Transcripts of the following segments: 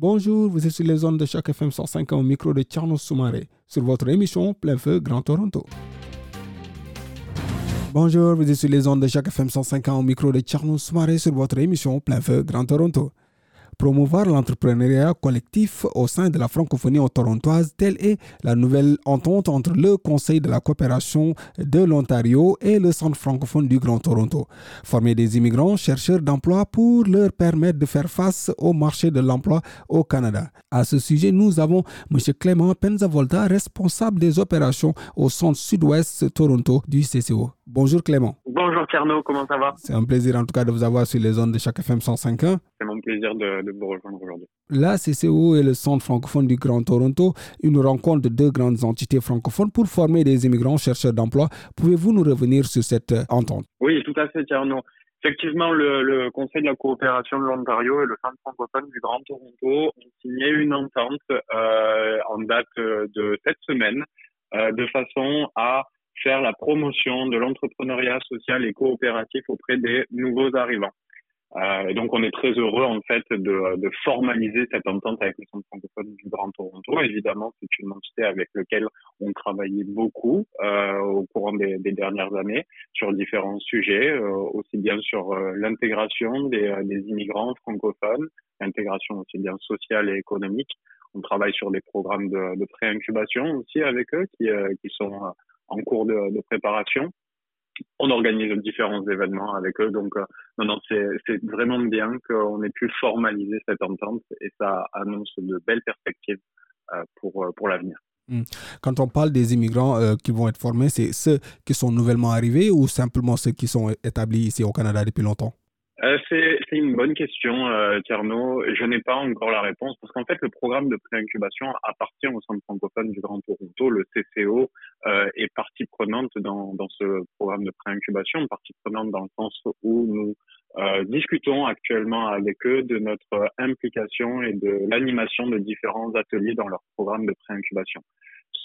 Bonjour, vous êtes sur les zones de Choc FM 105 au micro de Tierno Soumaré sur votre émission Plein Feu Grand Toronto. Bonjour, vous êtes sur les ondes de Choc FM 105 au micro de Tierno Soumaré sur votre émission Plein Feu Grand Toronto promouvoir l'entrepreneuriat collectif au sein de la francophonie torontoise. Telle est la nouvelle entente entre le Conseil de la coopération de l'Ontario et le Centre francophone du Grand Toronto. Former des immigrants chercheurs d'emploi pour leur permettre de faire face au marché de l'emploi au Canada. À ce sujet, nous avons M. Clément Penzavolta, responsable des opérations au Centre Sud-Ouest Toronto du CCO. Bonjour Clément. Bonjour Tierno, comment ça va? C'est un plaisir en tout cas de vous avoir sur les zones de chaque FM 105.1. Plaisir de, de vous rejoindre aujourd'hui. La CCO et le Centre francophone du Grand Toronto, une rencontre de deux grandes entités francophones pour former des immigrants chercheurs d'emploi. Pouvez-vous nous revenir sur cette euh, entente? Oui, tout à fait Tierno. Effectivement, le, Conseil de la coopération de l'Ontario et le Centre francophone du Grand Toronto ont signé une entente euh, en date de cette semaine euh, de façon à faire la promotion de l'entrepreneuriat social et coopératif auprès des nouveaux arrivants. Euh, et donc, on est très heureux en fait de, de, formaliser cette entente avec le Centre francophone du Grand Toronto. Évidemment, c'est une entité avec laquelle on travaillait beaucoup euh, au courant des, des, dernières années sur différents sujets, euh, aussi bien sur euh, l'intégration des, des, immigrants francophones, l'intégration aussi bien sociale et économique. On travaille sur des programmes de, de pré-incubation aussi avec eux qui, euh, qui sont en cours de, de, préparation. On organise différents événements avec eux, donc euh, non, non, c'est vraiment bien qu'on ait pu formaliser cette entente et ça annonce de belles perspectives euh, pour, euh, pour l'avenir. Hmm. Quand on parle des immigrants qui vont être formés, c'est ceux qui sont nouvellement arrivés ou simplement ceux qui sont établis ici au Canada depuis longtemps? Euh, c'est une bonne question, euh, Tierno. Je n'ai pas encore la réponse parce qu'en fait, le programme de pré-incubation appartient au Centre francophone du Grand Toronto. Le CCO euh, est partie prenante dans, dans ce programme de pré-incubation, partie prenante dans le sens où nous euh, discutons actuellement avec eux de notre implication et de l'animation de différents ateliers dans leur programme de pré-incubation.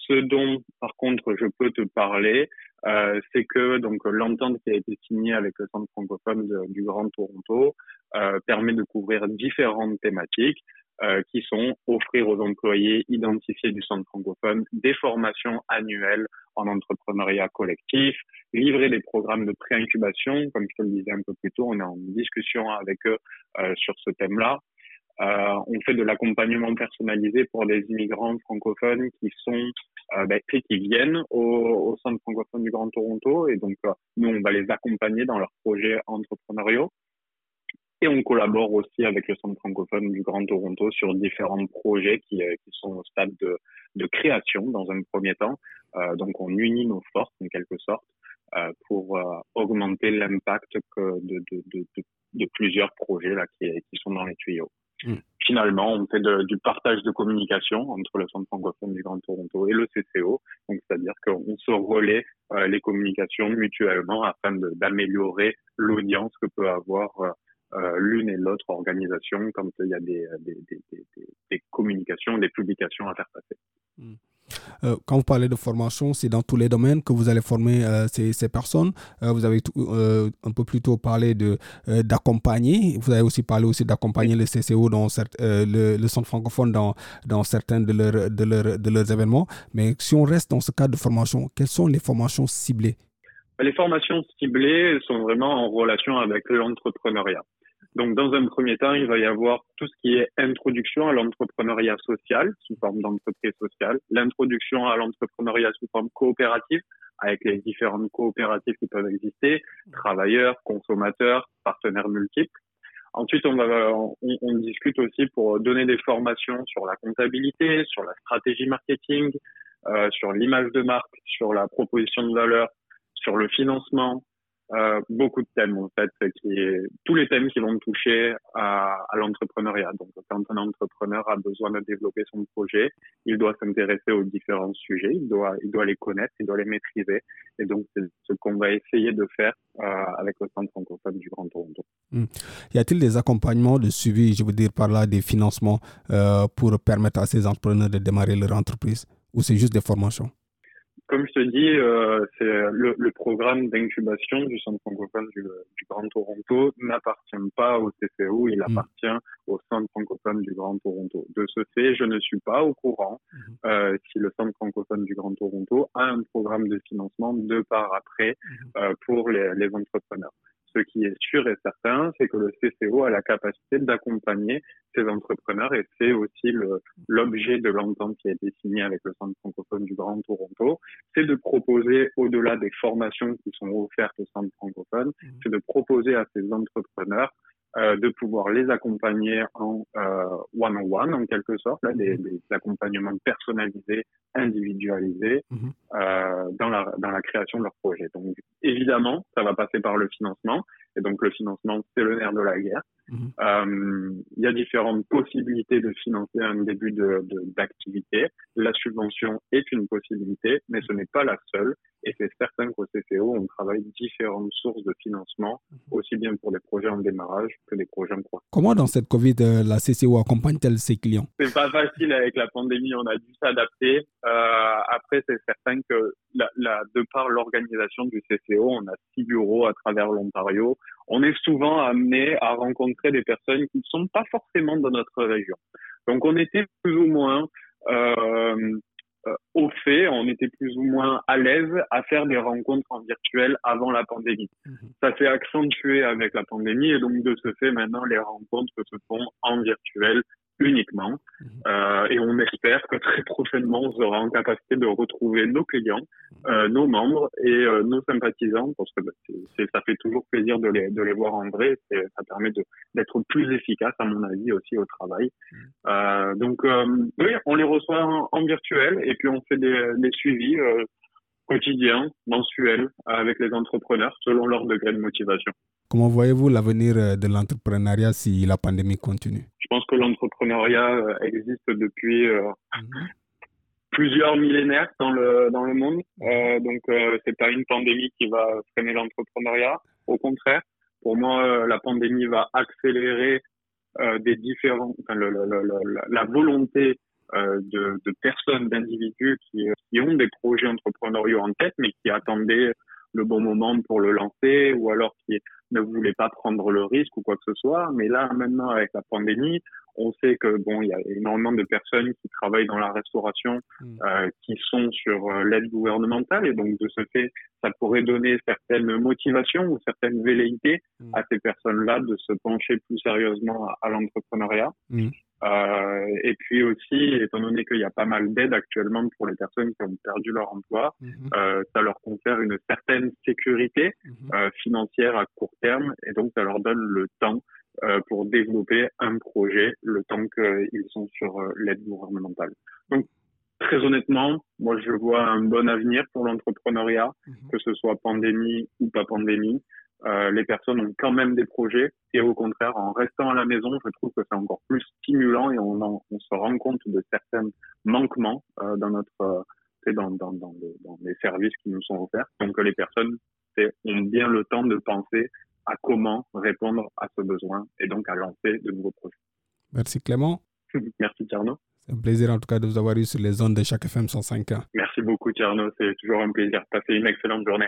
Ce dont, par contre, je peux te parler, euh, c'est que donc l'entente qui a été signée avec le Centre francophone du Grand Toronto euh, permet de couvrir différentes thématiques euh, qui sont offrir aux employés identifiés du Centre francophone des formations annuelles en entrepreneuriat collectif, livrer des programmes de pré-incubation, comme je te le disais un peu plus tôt, on est en discussion avec eux sur ce thème-là. Euh, on fait de l'accompagnement personnalisé pour des immigrants francophones qui sont euh, ben, qui viennent au, au, centre francophone du Grand Toronto et donc euh, nous on va les accompagner dans leurs projets entrepreneuriaux et on collabore aussi avec le centre francophone du Grand Toronto sur différents projets qui, euh, qui sont au stade de, de, création dans un premier temps. Euh, donc on unit nos forces en quelque sorte pour augmenter l'impact de, de, de, de, plusieurs projets là qui, qui sont dans les tuyaux. Mm. Finalement, on fait du partage de communication entre le Centre francophone du Grand Toronto et le CCO. Donc, c'est-à-dire qu'on se relaie euh, les communications mutuellement afin d'améliorer l'audience que peut avoir euh, euh, l'une et l'autre organisation quand il y a des, des, des, des, communications, des publications à faire passer. Mm. Euh, quand vous parlez de formation, c'est dans tous les domaines que vous allez former euh, ces, personnes. Euh, vous avez un peu plus tôt parlé d'accompagner. Vous avez aussi parlé aussi d'accompagner le CCO dans le, centre francophone dans, dans certains de de, de leurs événements. Mais si on reste dans ce cadre de formation, quelles sont les formations ciblées? Les formations ciblées sont vraiment en relation avec l'entrepreneuriat. Donc, dans un premier temps, il va y avoir tout ce qui est introduction à l'entrepreneuriat social sous forme d'entreprise sociale, l'introduction à l'entrepreneuriat sous forme coopérative avec les différentes coopératives qui peuvent exister, travailleurs, consommateurs, partenaires multiples. Ensuite, on, va, on, discute aussi pour donner des formations sur la comptabilité, sur la stratégie marketing, euh, sur l'image de marque, sur la proposition de valeur, sur le financement, euh, beaucoup de thèmes en fait, tous les thèmes qui vont toucher à, l'entrepreneuriat. Donc, quand un entrepreneur a besoin de développer son projet, il doit s'intéresser aux différents sujets, il doit, il doit les connaître, il doit les maîtriser. Et donc, c'est ce qu'on va essayer de faire euh, avec le Centre francophone du Grand Toronto. Hmm. Y a-t-il des accompagnements de suivi, je veux dire par là, des financements euh, pour permettre à ces entrepreneurs de démarrer leur entreprise, ou c'est juste des formations? Comme je te dis, euh, c'est le, le, programme d'incubation du Centre francophone du, du Grand Toronto n'appartient pas au CCO, il mm. appartient au Centre francophone du Grand Toronto. De ce fait, je ne suis pas au courant mm-hmm. euh, si le Centre francophone du Grand Toronto a un programme de financement de part après mm-hmm. euh, pour les, les entrepreneurs. Ce qui est sûr et certain, c'est que le CCO a la capacité d'accompagner ces entrepreneurs et c'est aussi l'objet de l'entente qui a été signée avec le Centre francophone du Grand Toronto, c'est de proposer, au-delà des formations qui sont offertes au Centre francophone, mmh. c'est de proposer à ces entrepreneurs euh, de pouvoir les accompagner en euh, one-on-one, en quelque sorte, là, des, mhm. des, accompagnements personnalisés, individualisés mmh. euh, dans, la, dans la création de leur projet. Donc, évidemment, ça va passer par le financement, et donc le financement, c'est le nerf de la guerre. Mmh. Euh, il y a différentes possibilités de financer un début d'activité. De, de, la subvention est une possibilité, mais ce n'est pas la seule. Et c'est certain qu'au CCO, on travaille différentes sources de financement, mhm. aussi bien pour des projets en démarrage que des projets. Comment dans cette Covid, euh, la CCO accompagne-t-elle ses clients? C'est pas facile avec la pandémie, on a dû s'adapter. Euh, après, c'est certain que la, la, de par l'organisation du CCO, on a six bureaux à travers l'Ontario. On est souvent amené à rencontrer des personnes qui ne sont pas forcément dans notre région. Donc, on était plus ou moins euh, fait, on était plus ou moins à l'aise à faire des rencontres en virtuel avant la pandémie. Mhm. Ça s'est accentué avec la pandémie et donc de ce fait, maintenant, les rencontres se font en virtuel uniquement. Mhm. Euh, et on espère que très prochainement, on sera en capacité de retrouver nos clients, euh, nos membres et euh, nos sympathisants, parce que bah, ça fait toujours plaisir de les, de les voir en vrai. Ça permet d'être plus efficace, à mon avis, aussi au travail. Mhm. Euh, donc, euh, oui, on les reçoit en, virtuel et puis on fait des, des suivis quotidiens, mensuels, avec les entrepreneurs, selon leur degré de motivation. Comment voyez-vous l'avenir euh, de l'entrepreneuriat si la pandémie continue? Je pense que l'entrepreneuriat euh, existe depuis euh, mhm. plusieurs millénaires dans le dans le monde. Euh, donc euh, c'est pas une pandémie qui va freiner l'entrepreneuriat. Au contraire, pour moi, la pandémie va accélérer des différents, enfin, le, le, le, la volonté de, de, personnes, d'individus qui, qui ont des projets entrepreneuriaux en tête, mais qui attendaient le bon moment pour le lancer ou alors qui ne voulait pas prendre le risque ou quoi que ce soit. Mais là, maintenant, avec la pandémie, on sait que bon, il y a énormément de personnes qui travaillent dans la restauration, mm. euh, qui sont sur euh, l'aide gouvernementale, et donc de ce fait, ça pourrait donner certaines motivations ou certaines velléités mm. à ces personnes-là de se pencher plus sérieusement à, l'entrepreneuriat. Mm. Euh, et puis aussi, étant donné qu'il y a pas mal d'aides actuellement pour les personnes qui ont perdu leur emploi, mm-hmm. euh, ça leur confère une certaine sécurité mm-hmm. euh, financière à court terme, et donc ça leur donne le temps pour développer un projet le temps qu'ils sont sur l'aide gouvernementale. Donc, très honnêtement, moi, je vois un bon avenir pour l'entrepreneuriat, mhm. que ce soit pandémie ou pas pandémie. Euh, les personnes ont quand même des projets et au contraire, en restant à la maison, je trouve que c'est encore plus stimulant et on, on se rend compte de certains manquements euh, dans notre euh, dans, dans, dans, les, dans, les, services qui nous sont offerts. Donc les personnes ont bien le temps de penser à comment répondre à ce besoin et donc à lancer de nouveaux projets. Merci Clément. Merci Tierno. C'est un plaisir en tout cas de vous avoir eu sur les ondes de chaque FM 105 Merci beaucoup Tierno, c'est toujours un plaisir. Passez une excellente journée.